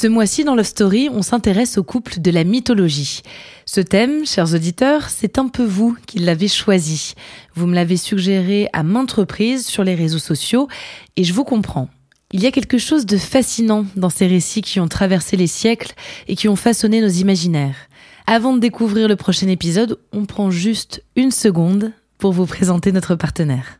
Ce mois-ci, dans Love Story, on s'intéresse au couple de la mythologie. Ce thème, chers auditeurs, c'est un peu vous qui l'avez choisi. Vous me l'avez suggéré à maintes reprises sur les réseaux sociaux et je vous comprends. Il y a quelque chose de fascinant dans ces récits qui ont traversé les siècles et qui ont façonné nos imaginaires. Avant de découvrir le prochain épisode, on prend juste une seconde pour vous présenter notre partenaire.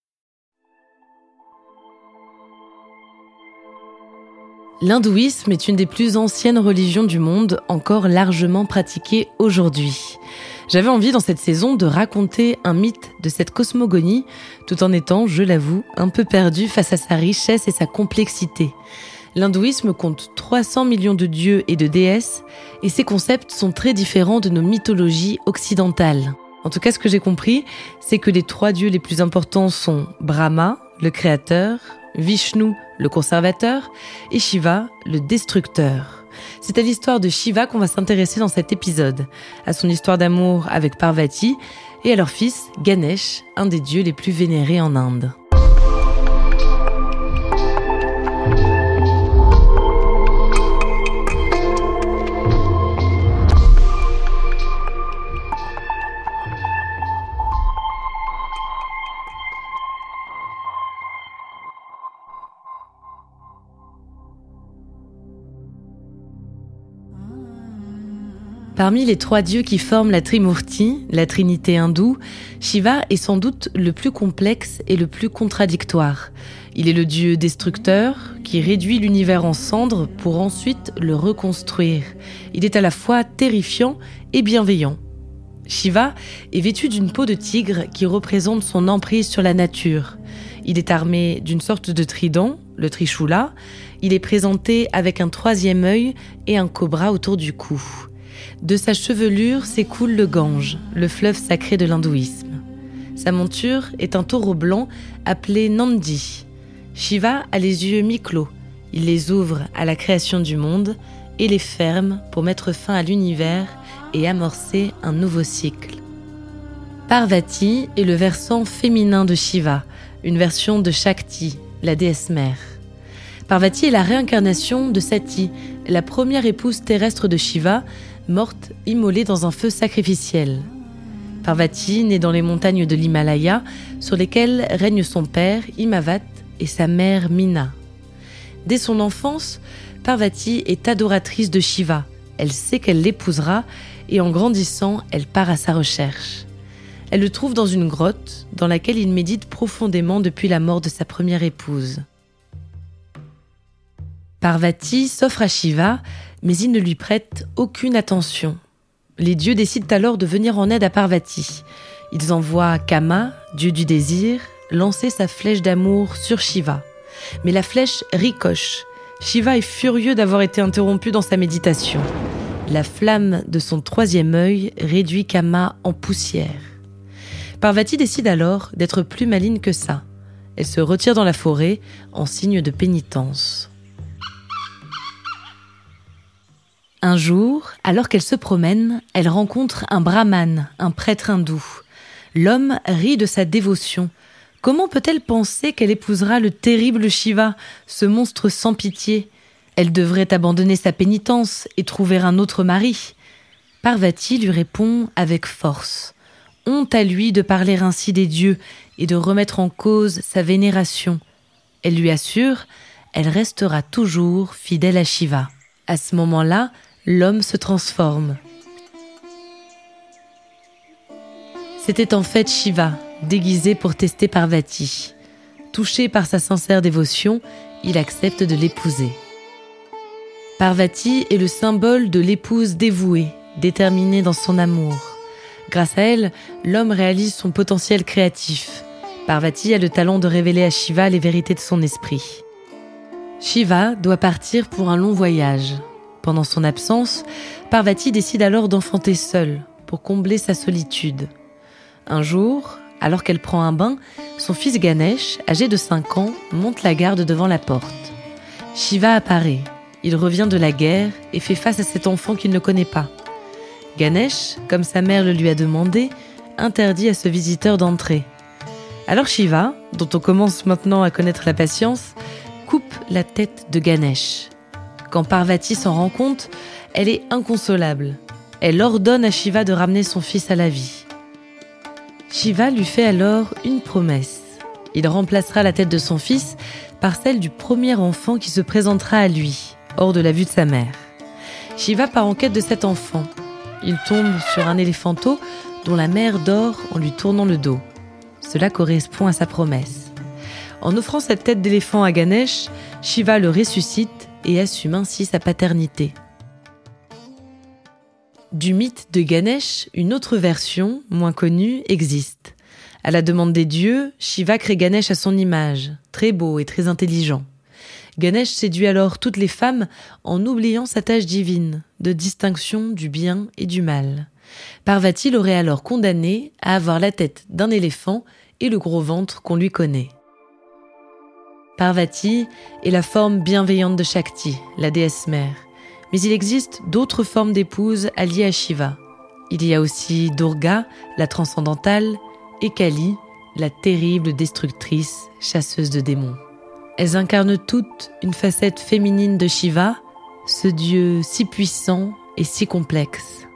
L'hindouisme est une des plus anciennes religions du monde, encore largement pratiquée aujourd'hui. J'avais envie dans cette saison de raconter un mythe de cette cosmogonie, tout en étant, je l'avoue, un peu perdu face à sa richesse et sa complexité. L'hindouisme compte 300 millions de dieux et de déesses, et ses concepts sont très différents de nos mythologies occidentales. En tout cas, ce que j'ai compris, c'est que les trois dieux les plus importants sont Brahma, le créateur, Vishnu, le conservateur, et Shiva, le destructeur. C'est à l'histoire de Shiva qu'on va s'intéresser dans cet épisode, à son histoire d'amour avec Parvati et à leur fils Ganesh, un des dieux les plus vénérés en Inde. Parmi les trois dieux qui forment la Trimurti, la trinité hindoue, Shiva est sans doute le plus complexe et le plus contradictoire. Il est le dieu destructeur qui réduit l'univers en cendres pour ensuite le reconstruire. Il est à la fois terrifiant et bienveillant. Shiva est vêtu d'une peau de tigre qui représente son emprise sur la nature. Il est armé d'une sorte de trident, le Trishula. Il est présenté avec un troisième œil et un cobra autour du cou. De sa chevelure s'écoule le Gange, le fleuve sacré de l'hindouisme. Sa monture est un taureau blanc appelé Nandi. Shiva a les yeux mi-clos. Il les ouvre à la création du monde et les ferme pour mettre fin à l'univers et amorcer un nouveau cycle. Parvati est le versant féminin de Shiva, une version de Shakti, la déesse mère. Parvati est la réincarnation de Sati, la première épouse terrestre de Shiva, morte immolée dans un feu sacrificiel. Parvati naît dans les montagnes de l'Himalaya, sur lesquelles règnent son père, Imavat, et sa mère, Mina. Dès son enfance, Parvati est adoratrice de Shiva. Elle sait qu'elle l'épousera, et en grandissant, elle part à sa recherche. Elle le trouve dans une grotte, dans laquelle il médite profondément depuis la mort de sa première épouse. Parvati s'offre à Shiva, mais il ne lui prête aucune attention. Les dieux décident alors de venir en aide à Parvati. Ils envoient Kama, dieu du désir, lancer sa flèche d'amour sur Shiva. Mais la flèche ricoche. Shiva est furieux d'avoir été interrompu dans sa méditation. La flamme de son troisième œil réduit Kama en poussière. Parvati décide alors d'être plus maligne que ça. Elle se retire dans la forêt en signe de pénitence. Un jour, alors qu'elle se promène, elle rencontre un brahman, un prêtre hindou. L'homme rit de sa dévotion. Comment peut-elle penser qu'elle épousera le terrible Shiva, ce monstre sans pitié? Elle devrait abandonner sa pénitence et trouver un autre mari. Parvati lui répond avec force. Honte à lui de parler ainsi des dieux et de remettre en cause sa vénération. Elle lui assure, elle restera toujours fidèle à Shiva. À ce moment-là, l'homme se transforme. C'était en fait Shiva, déguisé pour tester Parvati. Touché par sa sincère dévotion, il accepte de l'épouser. Parvati est le symbole de l'épouse dévouée, déterminée dans son amour. Grâce à elle, l'homme réalise son potentiel créatif. Parvati a le talent de révéler à Shiva les vérités de son esprit. Shiva doit partir pour un long voyage. Pendant son absence, Parvati décide alors d'enfanter seule pour combler sa solitude. Un jour, alors qu'elle prend un bain, son fils Ganesh, âgé de 5 ans, monte la garde devant la porte. Shiva apparaît. Il revient de la guerre et fait face à cet enfant qu'il ne connaît pas. Ganesh, comme sa mère le lui a demandé, interdit à ce visiteur d'entrer. Alors Shiva, dont on commence maintenant à connaître la patience, coupe la tête de Ganesh. Quand Parvati s'en rend compte, elle est inconsolable. Elle ordonne à Shiva de ramener son fils à la vie. Shiva lui fait alors une promesse. Il remplacera la tête de son fils par celle du premier enfant qui se présentera à lui, hors de la vue de sa mère. Shiva part en quête de cet enfant. Il tombe sur un éléphanteau dont la mère dort en lui tournant le dos. Cela correspond à sa promesse. En offrant cette tête d'éléphant à Ganesh, Shiva le ressuscite et assume ainsi sa paternité. Du mythe de Ganesh, une autre version, moins connue, existe. À la demande des dieux, Shiva crée Ganesh à son image, très beau et très intelligent. Ganesh séduit alors toutes les femmes en oubliant sa tâche divine, de distinction du bien et du mal. Parvati l'aurait alors condamné à avoir la tête d'un éléphant et le gros ventre qu'on lui connaît. Parvati est la forme bienveillante de Shakti, la déesse mère. Mais il existe d'autres formes d'épouses alliées à Shiva. Il y a aussi Durga, la transcendantale, et Kali, la terrible destructrice, chasseuse de démons. Elles incarnent toutes une facette féminine de Shiva, ce dieu si puissant et si complexe.